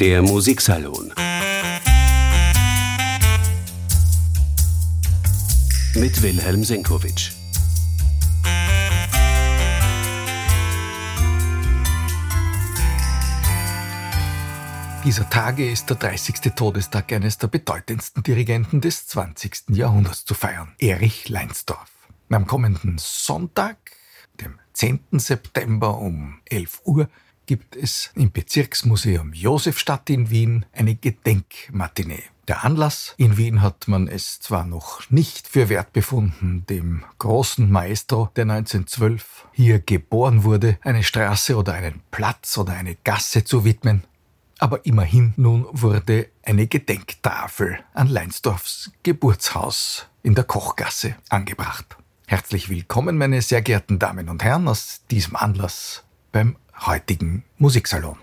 Der Musiksalon. Mit Wilhelm Senkowitsch. Dieser Tage ist der 30. Todestag eines der bedeutendsten Dirigenten des 20. Jahrhunderts zu feiern, Erich Leinsdorf. Am kommenden Sonntag, dem 10. September um 11 Uhr, gibt es im Bezirksmuseum Josefstadt in Wien eine Gedenkmatinee. Der Anlass in Wien hat man es zwar noch nicht für wert befunden, dem großen Maestro, der 1912 hier geboren wurde, eine Straße oder einen Platz oder eine Gasse zu widmen, aber immerhin nun wurde eine Gedenktafel an Leinsdorfs Geburtshaus in der Kochgasse angebracht. Herzlich willkommen, meine sehr geehrten Damen und Herren, aus diesem Anlass beim heutigen Musiksalon.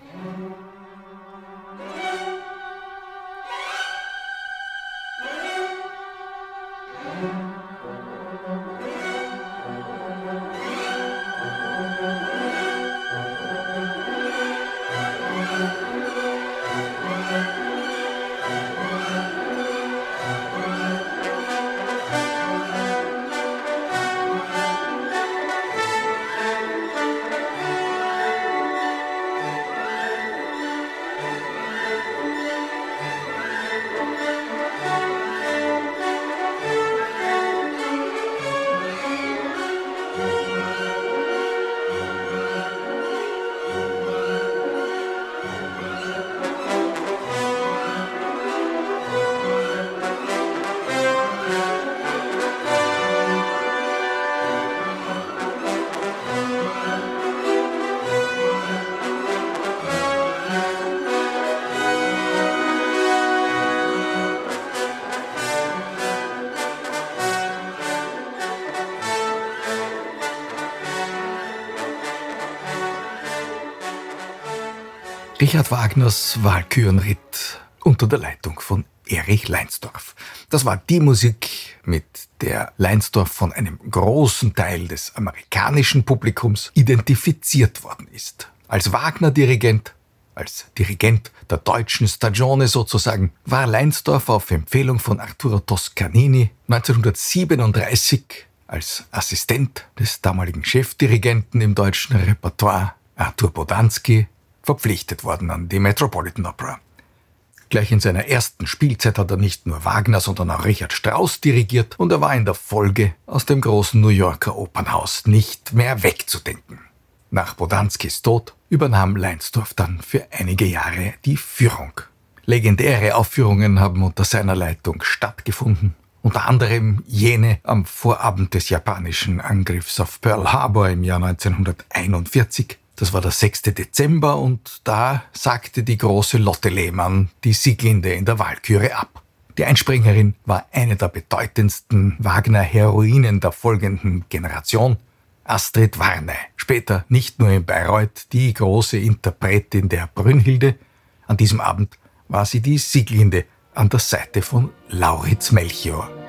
Richard Wagners Walkürenritt unter der Leitung von Erich Leinsdorf. Das war die Musik, mit der Leinsdorf von einem großen Teil des amerikanischen Publikums identifiziert worden ist. Als Wagner-Dirigent, als Dirigent der deutschen Stagione sozusagen, war Leinsdorf auf Empfehlung von Arturo Toscanini 1937 als Assistent des damaligen Chefdirigenten im deutschen Repertoire Arthur Bodanski verpflichtet worden an die Metropolitan Opera. Gleich in seiner ersten Spielzeit hat er nicht nur Wagner, sondern auch Richard Strauss dirigiert und er war in der Folge aus dem großen New Yorker Opernhaus nicht mehr wegzudenken. Nach Bodanskis Tod übernahm Leinsdorf dann für einige Jahre die Führung. Legendäre Aufführungen haben unter seiner Leitung stattgefunden, unter anderem jene am Vorabend des japanischen Angriffs auf Pearl Harbor im Jahr 1941 das war der 6. Dezember und da sagte die große Lotte Lehmann die Sieglinde in der Walküre ab. Die Einspringerin war eine der bedeutendsten Wagner-Heroinen der folgenden Generation, Astrid Warne, später nicht nur in Bayreuth die große Interpretin der Brünnhilde, an diesem Abend war sie die Sieglinde an der Seite von Lauritz Melchior.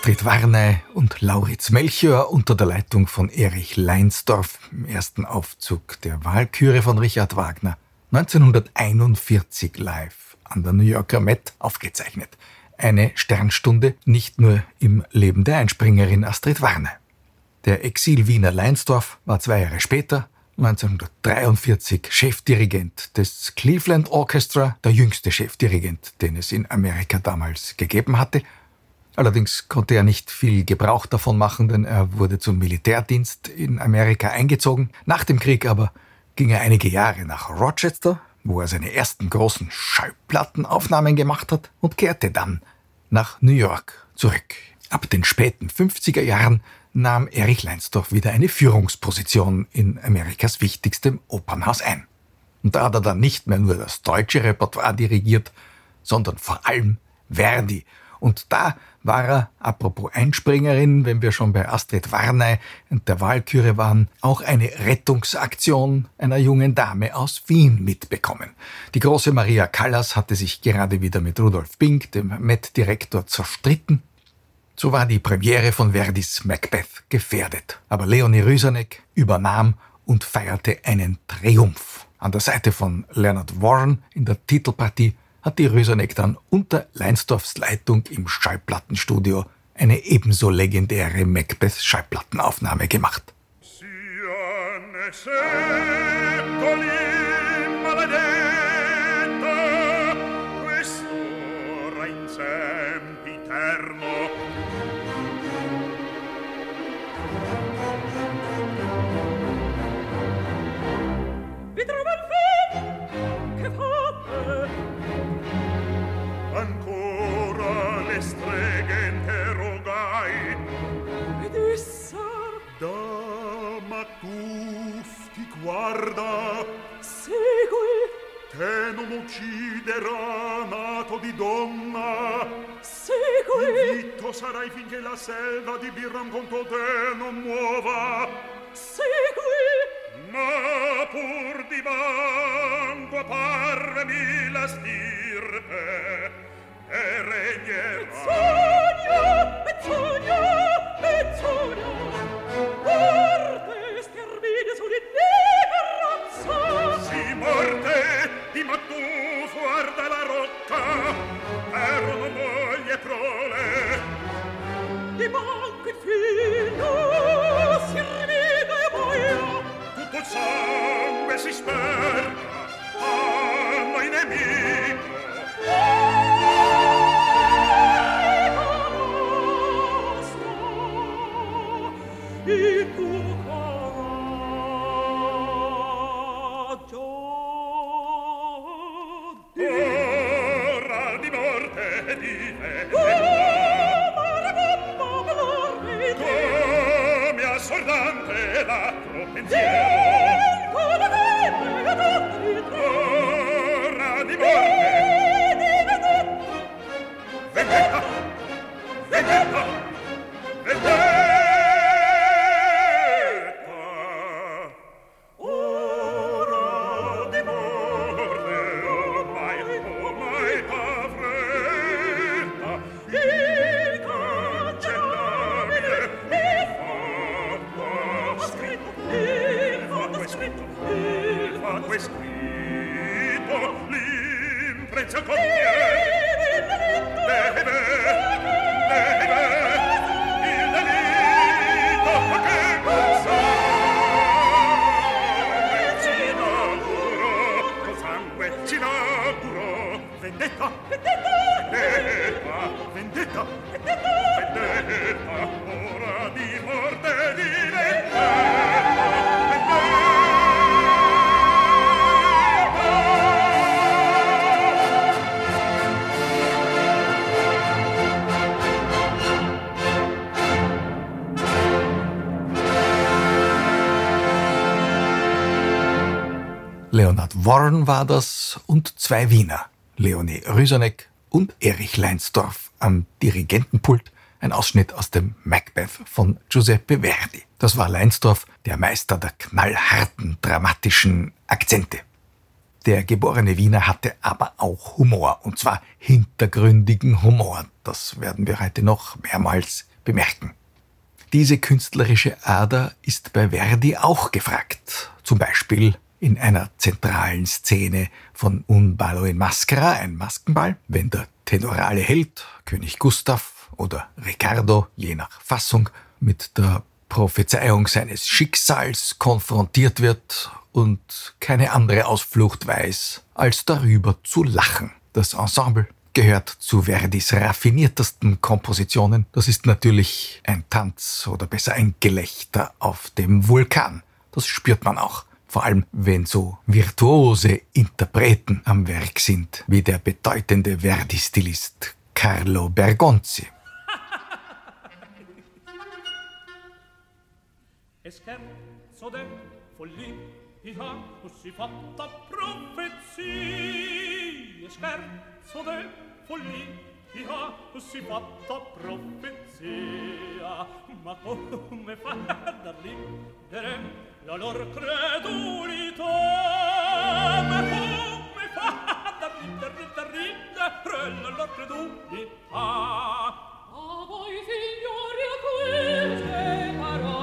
Astrid Warney und Lauritz Melchior unter der Leitung von Erich Leinsdorf im ersten Aufzug der Wahlküre von Richard Wagner 1941 live an der New Yorker Met aufgezeichnet. Eine Sternstunde nicht nur im Leben der Einspringerin Astrid Warney. Der Exil-Wiener Leinsdorf war zwei Jahre später 1943 Chefdirigent des Cleveland Orchestra, der jüngste Chefdirigent, den es in Amerika damals gegeben hatte Allerdings konnte er nicht viel Gebrauch davon machen, denn er wurde zum Militärdienst in Amerika eingezogen. Nach dem Krieg aber ging er einige Jahre nach Rochester, wo er seine ersten großen Schallplattenaufnahmen gemacht hat und kehrte dann nach New York zurück. Ab den späten 50er Jahren nahm Erich Leinsdorf wieder eine Führungsposition in Amerikas wichtigstem Opernhaus ein. Und da hat er dann nicht mehr nur das deutsche Repertoire dirigiert, sondern vor allem Verdi. Und da war er, apropos Einspringerin, wenn wir schon bei Astrid Warney und der Wahlküre waren, auch eine Rettungsaktion einer jungen Dame aus Wien mitbekommen. Die große Maria Callas hatte sich gerade wieder mit Rudolf Pink, dem Met-Direktor, zerstritten. So war die Premiere von Verdis Macbeth gefährdet. Aber Leonie Rüsanek übernahm und feierte einen Triumph. An der Seite von Leonard Warren in der Titelpartie hat die Röserneck dann unter Leinsdorfs Leitung im Schallplattenstudio eine ebenso legendäre Macbeth-Schallplattenaufnahme gemacht. guarda. Segui. Te non ucciderà nato di donna. Segui. Zitto sarai finché la selva di birram contro te non muova. Segui. Ma pur di banco parvemi la stirpe e regnerà Ezzogna, Ezzogna, Ezzogna, Arte stermine sulle Si morte, di mattù fuor dalla rocca erano moglie prole. Di manco il figlio si rivide e muoia Tutto il sangue si sperca a noi nemico oh, Nemico nostro, il tuo come assordante l'altro pensiero. War das und zwei Wiener, Leonie Rüsanek und Erich Leinsdorf am Dirigentenpult, ein Ausschnitt aus dem Macbeth von Giuseppe Verdi. Das war Leinsdorf, der Meister der knallharten, dramatischen Akzente. Der geborene Wiener hatte aber auch Humor, und zwar hintergründigen Humor. Das werden wir heute noch mehrmals bemerken. Diese künstlerische Ader ist bei Verdi auch gefragt. Zum Beispiel in einer zentralen Szene von Un ballo in maschera, ein Maskenball, wenn der tenorale Held, König Gustav oder Riccardo, je nach Fassung, mit der Prophezeiung seines Schicksals konfrontiert wird und keine andere Ausflucht weiß, als darüber zu lachen. Das Ensemble gehört zu Verdis raffiniertesten Kompositionen. Das ist natürlich ein Tanz oder besser ein Gelächter auf dem Vulkan. Das spürt man auch. Vor allem, wenn so virtuose Interpreten am Werk sind, wie der bedeutende Verdi-Stilist Carlo Bergonzi. E scherzo de follia così fatta profezia e scherzo de follia così fatta profezia ma come fa da ridere la lor credulità ma come fa ad ritta ritarrita la lor credulità? A voi signori a queste parole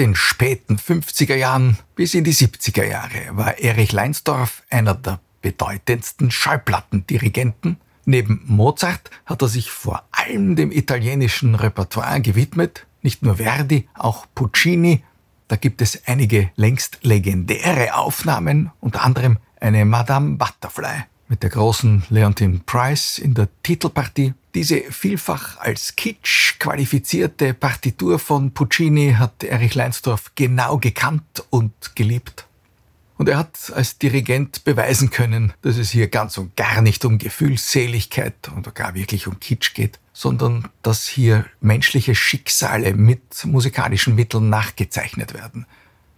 den späten 50er Jahren bis in die 70er Jahre war Erich Leinsdorf einer der bedeutendsten Schallplattendirigenten. Neben Mozart hat er sich vor allem dem italienischen Repertoire gewidmet. Nicht nur Verdi, auch Puccini. Da gibt es einige längst legendäre Aufnahmen, unter anderem eine Madame Butterfly mit der großen Leontine Price in der Titelpartie. Diese vielfach als Kitsch qualifizierte Partitur von Puccini hat Erich Leinsdorf genau gekannt und geliebt. Und er hat als Dirigent beweisen können, dass es hier ganz und gar nicht um Gefühlsseligkeit oder gar wirklich um Kitsch geht, sondern dass hier menschliche Schicksale mit musikalischen Mitteln nachgezeichnet werden.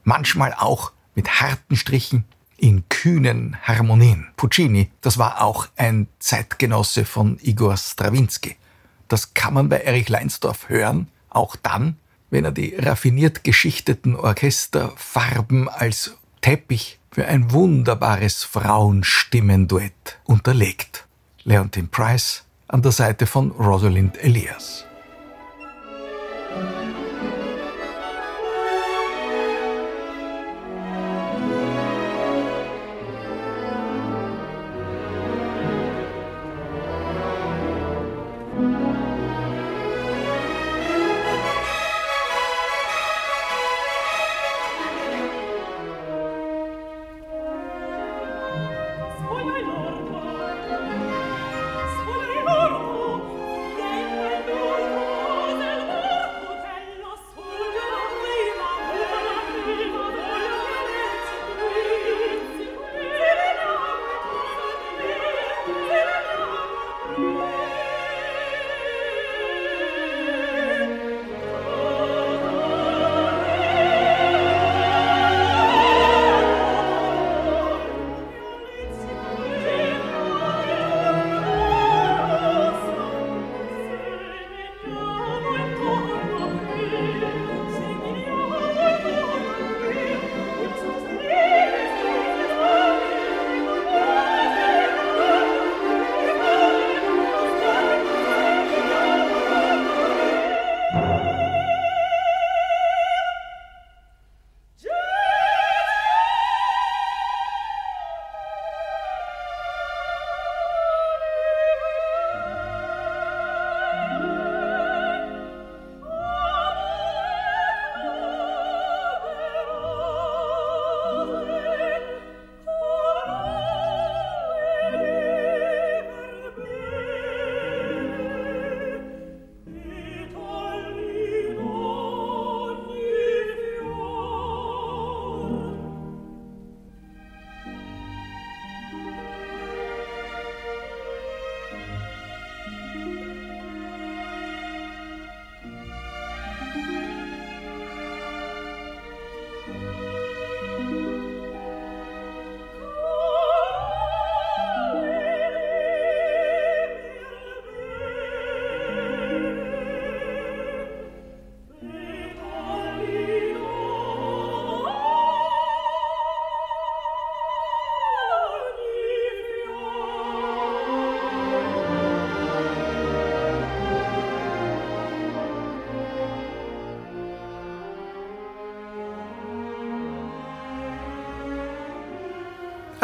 Manchmal auch mit harten Strichen in kühnen Harmonien. Puccini, das war auch ein Zeitgenosse von Igor Strawinski. Das kann man bei Erich Leinsdorf hören, auch dann, wenn er die raffiniert geschichteten Orchesterfarben als Teppich für ein wunderbares Frauenstimmenduett unterlegt. Leontine Price an der Seite von Rosalind Elias.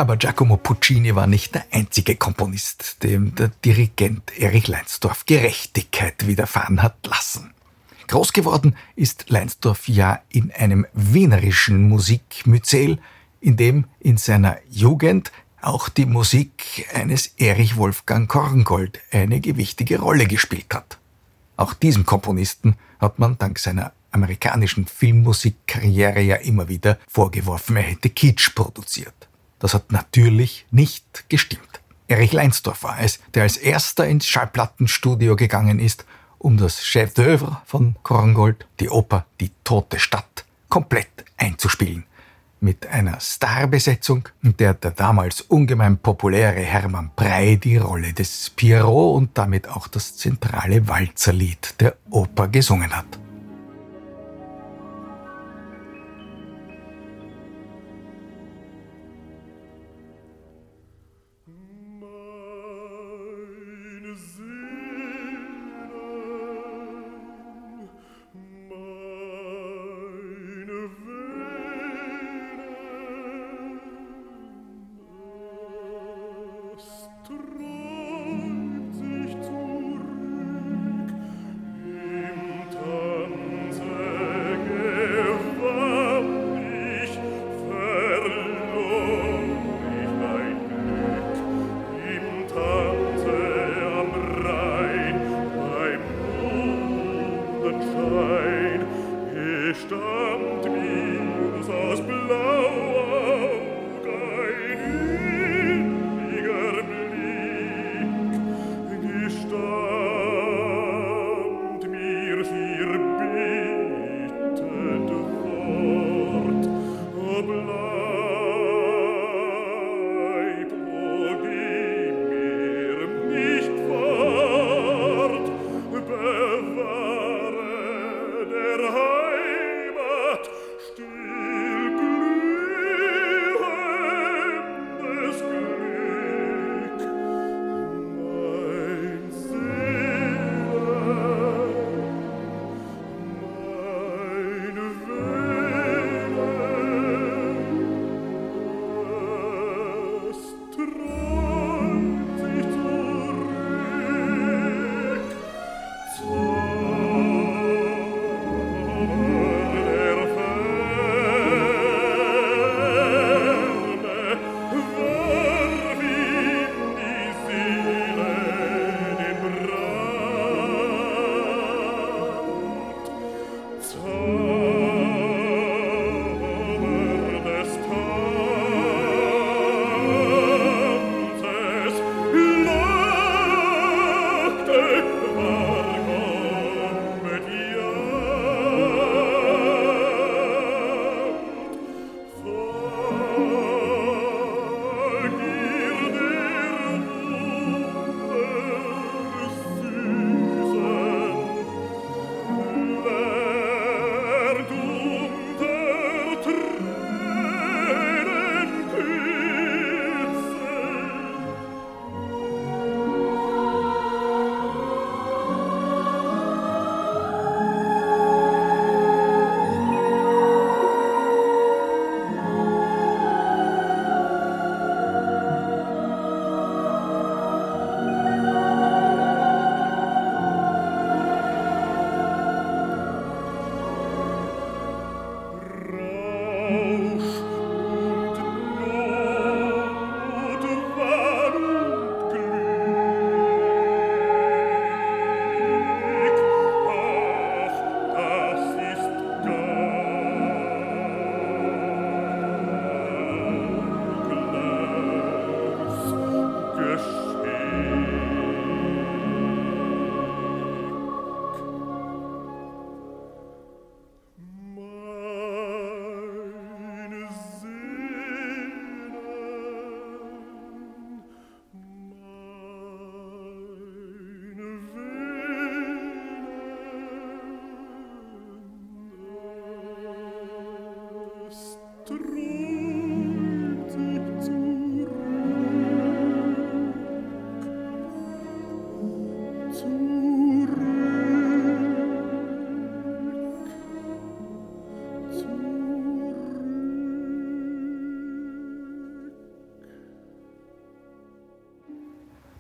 Aber Giacomo Puccini war nicht der einzige Komponist, dem der Dirigent Erich Leinsdorf Gerechtigkeit widerfahren hat lassen. Groß geworden ist Leinsdorf ja in einem wienerischen Musikmyzel, in dem in seiner Jugend auch die Musik eines Erich Wolfgang Korngold eine gewichtige Rolle gespielt hat. Auch diesem Komponisten hat man dank seiner amerikanischen Filmmusikkarriere ja immer wieder vorgeworfen, er hätte Kitsch produziert. Das hat natürlich nicht gestimmt. Erich Leinsdorf war es, der als erster ins Schallplattenstudio gegangen ist, um das Chef d'oeuvre von Korngold, die Oper Die Tote Stadt, komplett einzuspielen. Mit einer Starbesetzung, in der der damals ungemein populäre Hermann Prey die Rolle des Pierrot und damit auch das zentrale Walzerlied der Oper gesungen hat.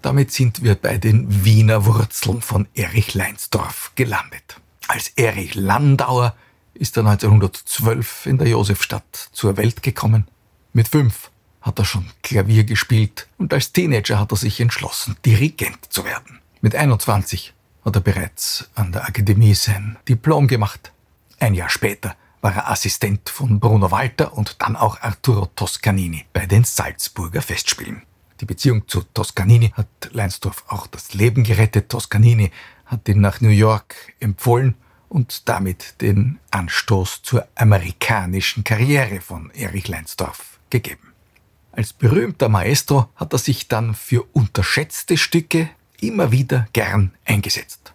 Damit sind wir bei den Wiener Wurzeln von Erich Leinsdorf gelandet. Als Erich Landauer ist er 1912 in der Josefstadt zur Welt gekommen. Mit fünf hat er schon Klavier gespielt und als Teenager hat er sich entschlossen, Dirigent zu werden. Mit 21 hat er bereits an der Akademie sein Diplom gemacht. Ein Jahr später war er Assistent von Bruno Walter und dann auch Arturo Toscanini bei den Salzburger Festspielen. Die Beziehung zu Toscanini hat Leinsdorf auch das Leben gerettet. Toscanini hat ihn nach New York empfohlen und damit den Anstoß zur amerikanischen Karriere von Erich Leinsdorf gegeben. Als berühmter Maestro hat er sich dann für unterschätzte Stücke immer wieder gern eingesetzt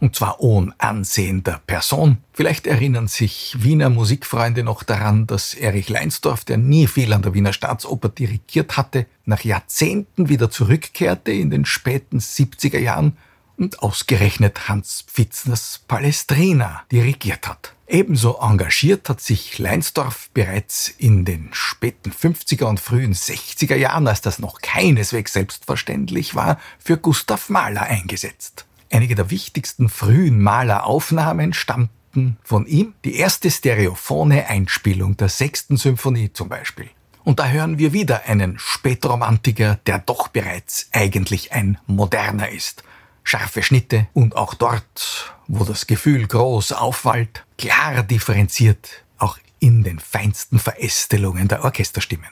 und zwar ohne Ansehen der Person. Vielleicht erinnern sich Wiener Musikfreunde noch daran, dass Erich Leinsdorf, der nie viel an der Wiener Staatsoper dirigiert hatte, nach Jahrzehnten wieder zurückkehrte in den späten 70er Jahren und ausgerechnet Hans Pfitzners Palestrina dirigiert hat. Ebenso engagiert hat sich Leinsdorf bereits in den späten 50er und frühen 60er Jahren, als das noch keineswegs selbstverständlich war, für Gustav Mahler eingesetzt. Einige der wichtigsten frühen Maleraufnahmen stammten von ihm. Die erste stereophone Einspielung der sechsten Symphonie zum Beispiel. Und da hören wir wieder einen Spätromantiker, der doch bereits eigentlich ein moderner ist. Scharfe Schnitte und auch dort, wo das Gefühl groß auffällt, klar differenziert, auch in den feinsten Verästelungen der Orchesterstimmen.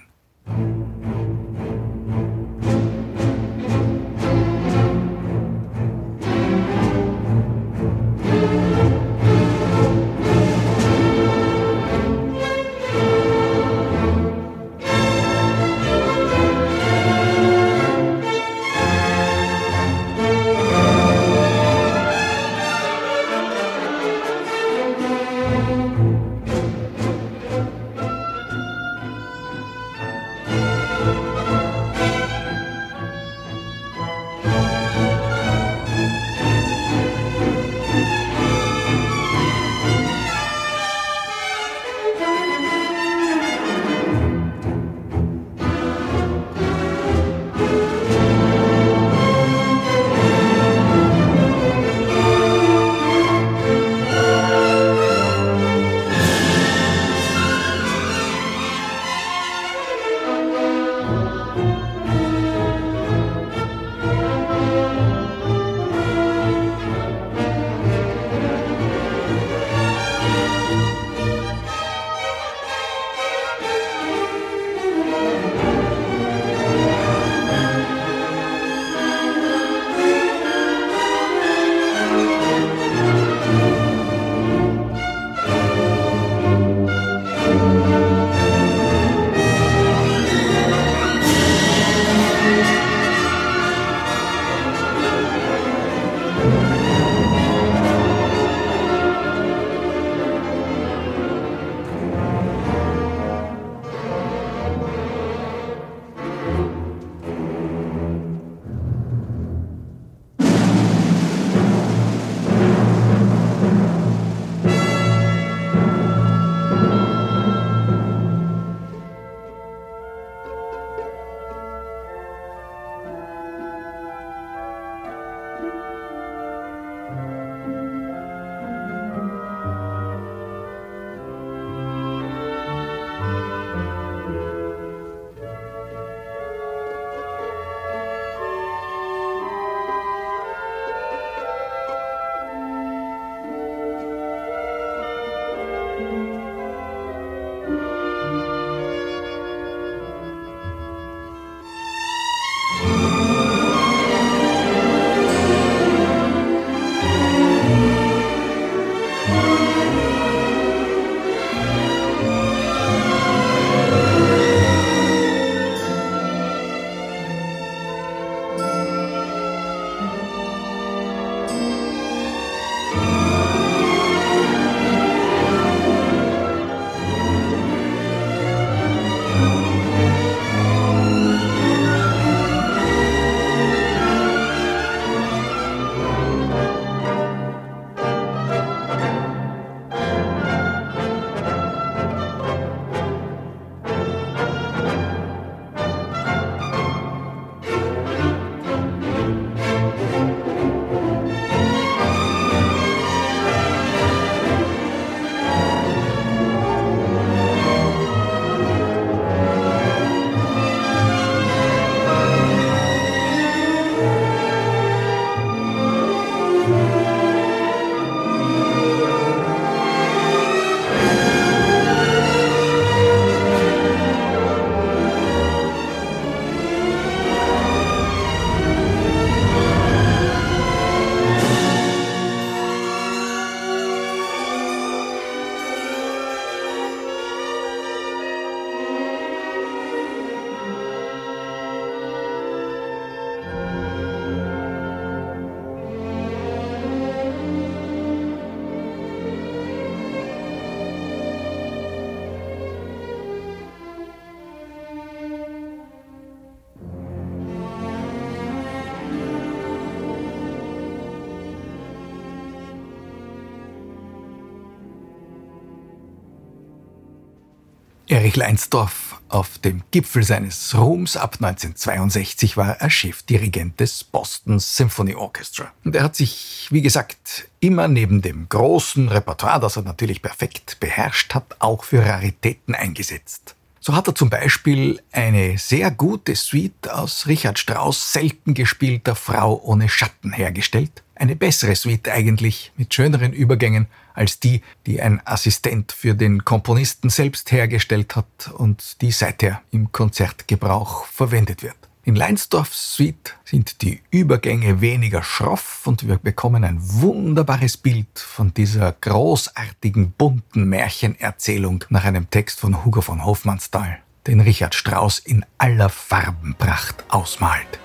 Erich Leinsdorf auf dem Gipfel seines Ruhms ab 1962 war er Chefdirigent des Boston Symphony Orchestra. Und er hat sich, wie gesagt, immer neben dem großen Repertoire, das er natürlich perfekt beherrscht hat, auch für Raritäten eingesetzt. So hat er zum Beispiel eine sehr gute Suite aus Richard Strauss selten gespielter Frau ohne Schatten hergestellt. Eine bessere Suite eigentlich, mit schöneren Übergängen als die, die ein Assistent für den Komponisten selbst hergestellt hat und die seither im Konzertgebrauch verwendet wird. In Leinsdorfs Suite sind die Übergänge weniger schroff und wir bekommen ein wunderbares Bild von dieser großartigen, bunten Märchenerzählung nach einem Text von Hugo von Hofmannsthal, den Richard Strauss in aller Farbenpracht ausmalt.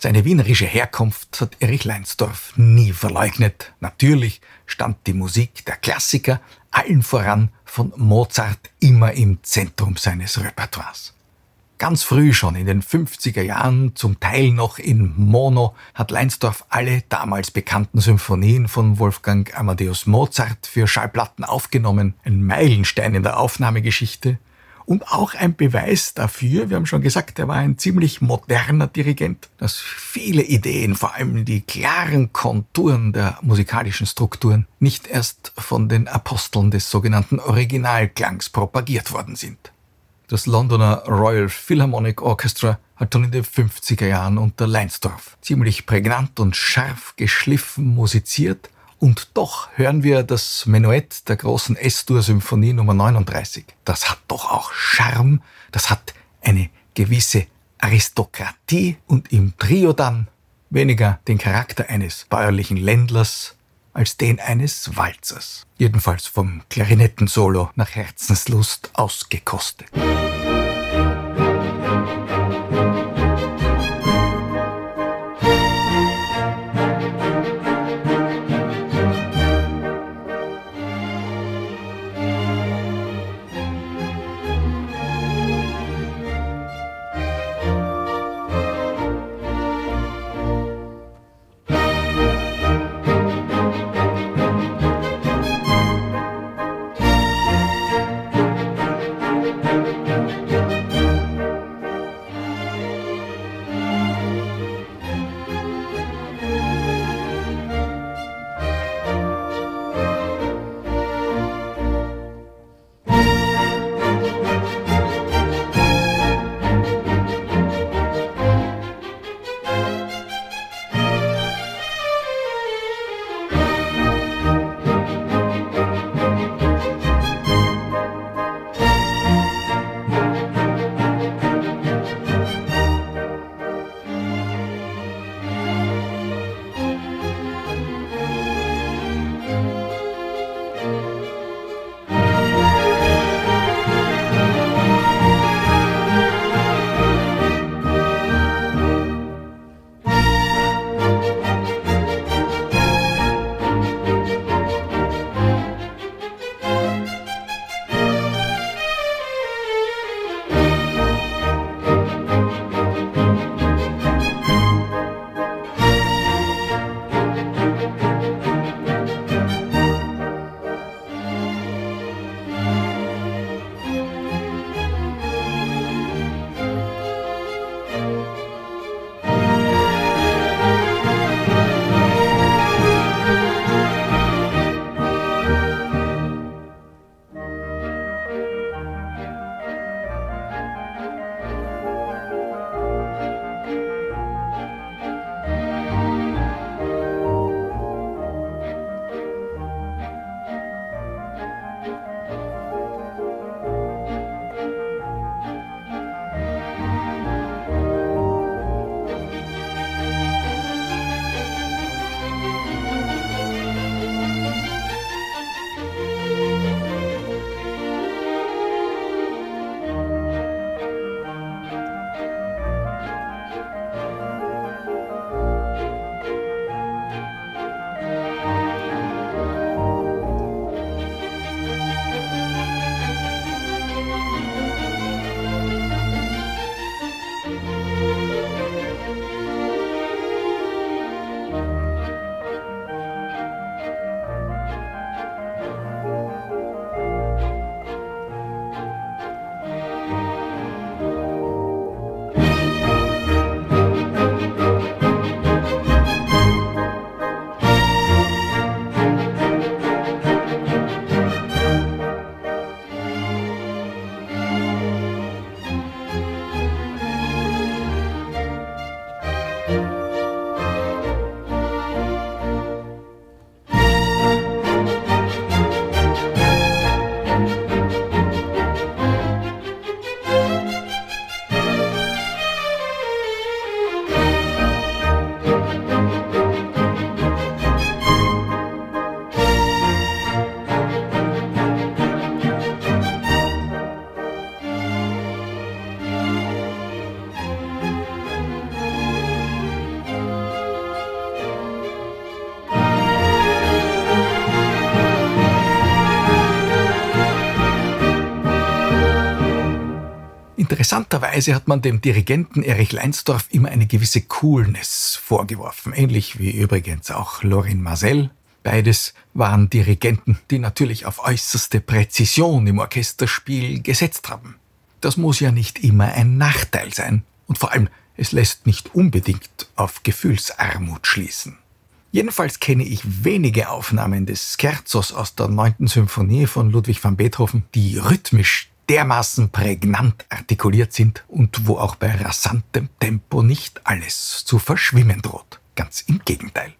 Seine wienerische Herkunft hat Erich Leinsdorf nie verleugnet. Natürlich stand die Musik der Klassiker, allen voran von Mozart, immer im Zentrum seines Repertoires. Ganz früh schon in den 50er Jahren, zum Teil noch in Mono, hat Leinsdorf alle damals bekannten Symphonien von Wolfgang Amadeus Mozart für Schallplatten aufgenommen. Ein Meilenstein in der Aufnahmegeschichte und auch ein Beweis dafür, wir haben schon gesagt, er war ein ziemlich moderner Dirigent, dass viele Ideen, vor allem die klaren Konturen der musikalischen Strukturen, nicht erst von den Aposteln des sogenannten Originalklangs propagiert worden sind. Das Londoner Royal Philharmonic Orchestra hat schon in den 50er Jahren unter Leinsdorf ziemlich prägnant und scharf geschliffen musiziert und doch hören wir das Menuett der großen S-Dur-Symphonie Nummer 39. Das hat doch auch Charme, das hat eine gewisse Aristokratie und im Trio dann weniger den Charakter eines bäuerlichen Ländlers als den eines Walzers. Jedenfalls vom Klarinettensolo nach Herzenslust ausgekostet. Interessanterweise hat man dem Dirigenten Erich Leinsdorf immer eine gewisse Coolness vorgeworfen, ähnlich wie übrigens auch Lorin Marcel. Beides waren Dirigenten, die natürlich auf äußerste Präzision im Orchesterspiel gesetzt haben. Das muss ja nicht immer ein Nachteil sein und vor allem es lässt nicht unbedingt auf Gefühlsarmut schließen. Jedenfalls kenne ich wenige Aufnahmen des Scherzos aus der 9. Symphonie von Ludwig van Beethoven, die rhythmisch dermaßen prägnant artikuliert sind und wo auch bei rasantem Tempo nicht alles zu verschwimmen droht. Ganz im Gegenteil.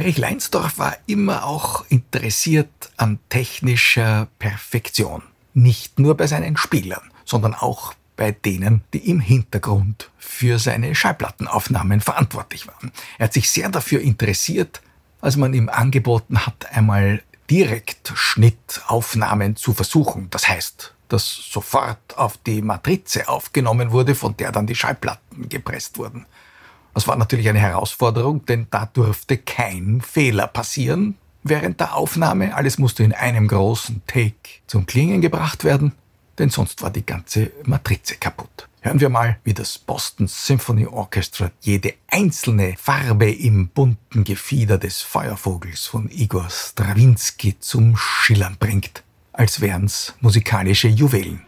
Erich Leinsdorf war immer auch interessiert an technischer Perfektion. Nicht nur bei seinen Spielern, sondern auch bei denen, die im Hintergrund für seine Schallplattenaufnahmen verantwortlich waren. Er hat sich sehr dafür interessiert, als man ihm angeboten hat, einmal direkt Schnittaufnahmen zu versuchen. Das heißt, dass sofort auf die Matrize aufgenommen wurde, von der dann die Schallplatten gepresst wurden. Das war natürlich eine Herausforderung, denn da durfte kein Fehler passieren während der Aufnahme. Alles musste in einem großen Take zum Klingen gebracht werden, denn sonst war die ganze Matrize kaputt. Hören wir mal, wie das Boston Symphony Orchestra jede einzelne Farbe im bunten Gefieder des Feuervogels von Igor Strawinski zum Schillern bringt, als wären's musikalische Juwelen.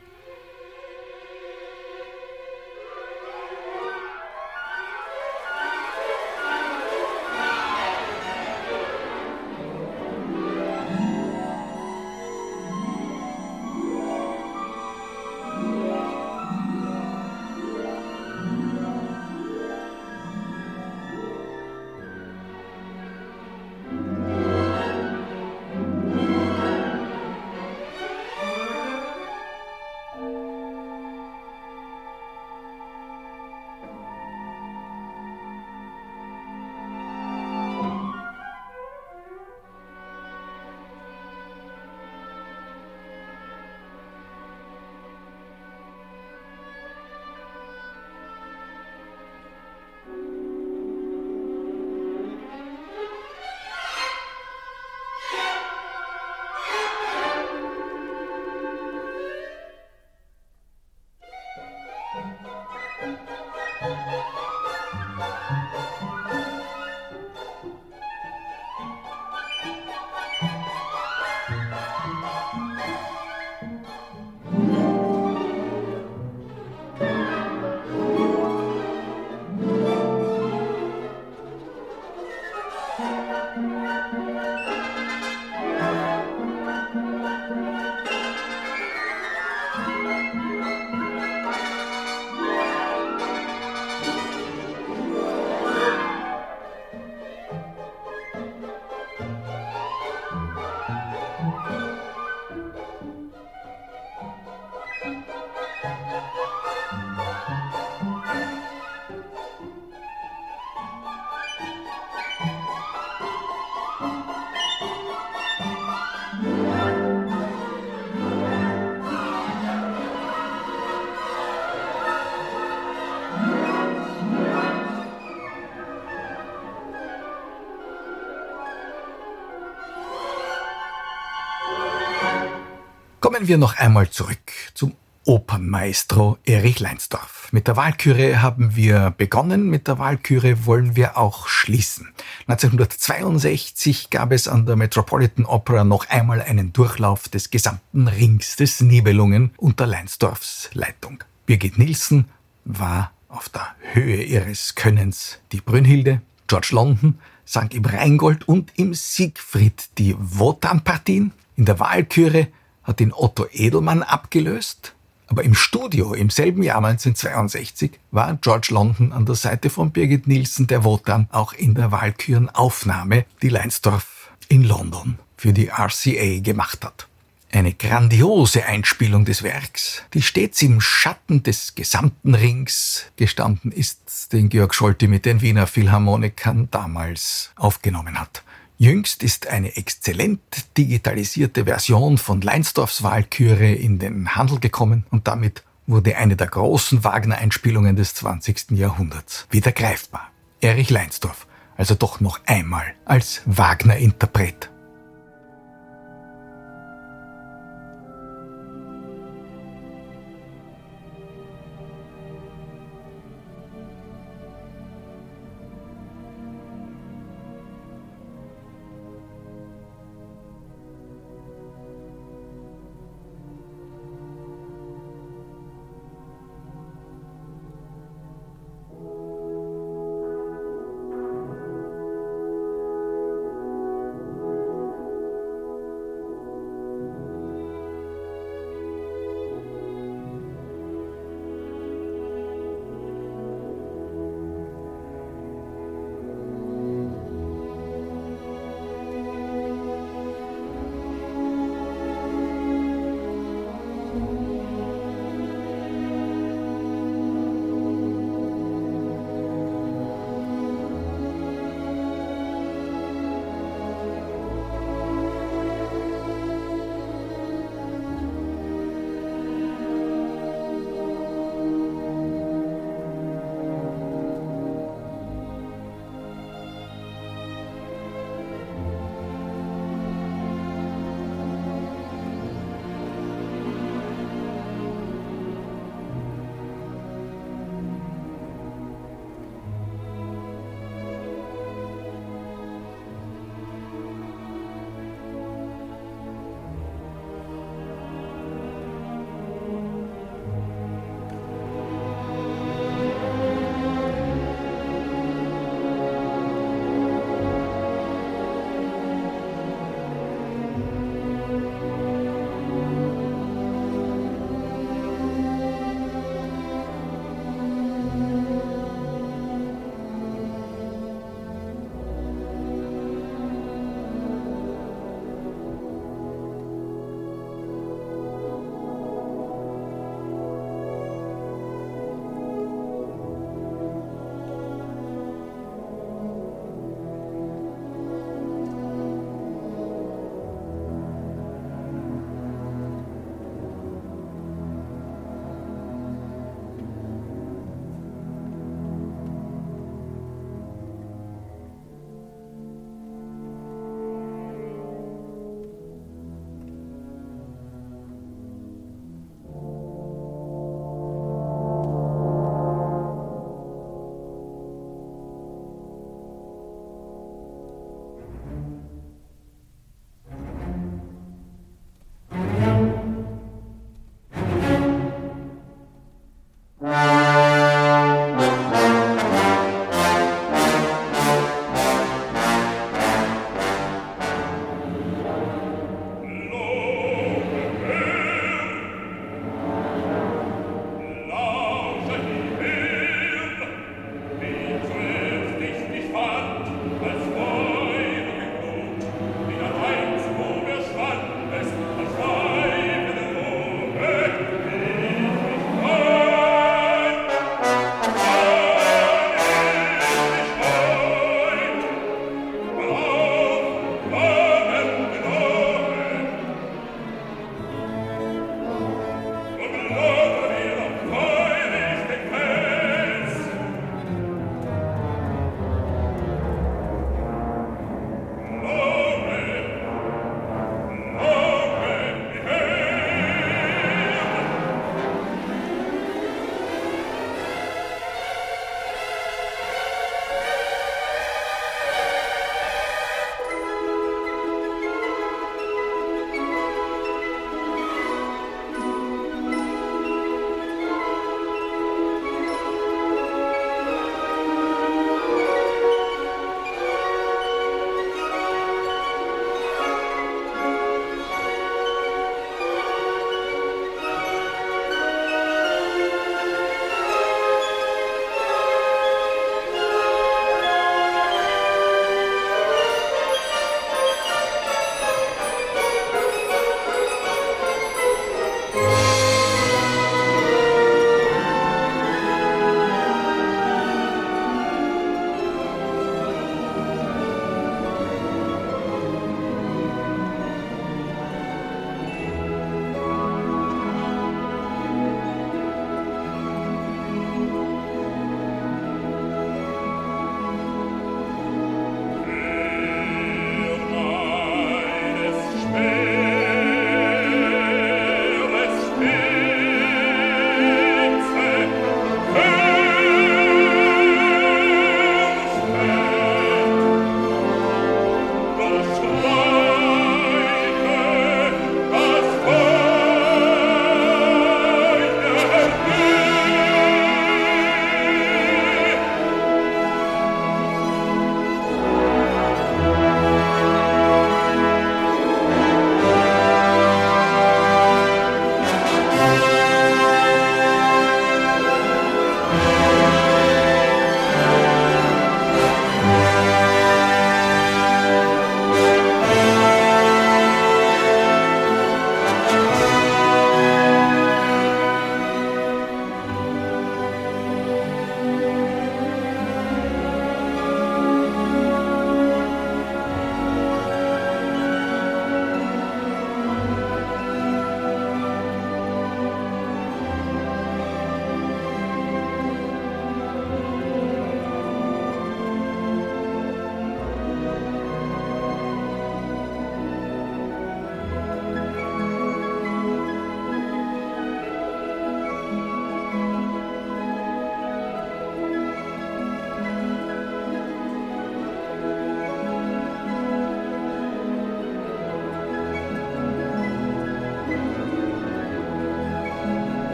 Kommen wir noch einmal zurück zum Opernmaestro Erich Leinsdorf. Mit der Wahlküre haben wir begonnen, mit der Wahlküre wollen wir auch schließen. 1962 gab es an der Metropolitan Opera noch einmal einen Durchlauf des gesamten Rings des Nibelungen unter Leinsdorfs Leitung. Birgit Nielsen war auf der Höhe ihres Könnens die Brünnhilde, George London sang im Rheingold und im Siegfried die Wotan-Partien, in der Wahlküre hat ihn Otto Edelmann abgelöst, aber im Studio im selben Jahr 1962 war George London an der Seite von Birgit Nielsen, der Wotan auch in der Walkürenaufnahme, die Leinsdorf in London für die RCA gemacht hat. Eine grandiose Einspielung des Werks, die stets im Schatten des gesamten Rings gestanden ist, den Georg Scholti mit den Wiener Philharmonikern damals aufgenommen hat. Jüngst ist eine exzellent digitalisierte Version von Leinsdorfs Walküre in den Handel gekommen und damit wurde eine der großen Wagner-Einspielungen des 20. Jahrhunderts wieder greifbar. Erich Leinsdorf, also doch noch einmal als Wagner-Interpret.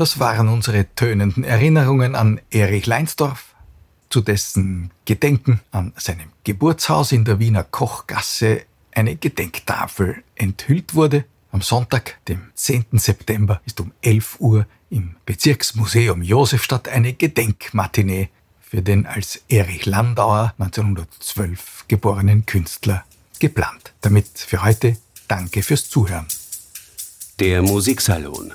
Das waren unsere tönenden Erinnerungen an Erich Leinsdorf, zu dessen Gedenken an seinem Geburtshaus in der Wiener Kochgasse eine Gedenktafel enthüllt wurde. Am Sonntag, dem 10. September, ist um 11 Uhr im Bezirksmuseum Josefstadt eine Gedenkmatinee für den als Erich Landauer 1912 geborenen Künstler geplant. Damit für heute danke fürs Zuhören. Der Musiksalon.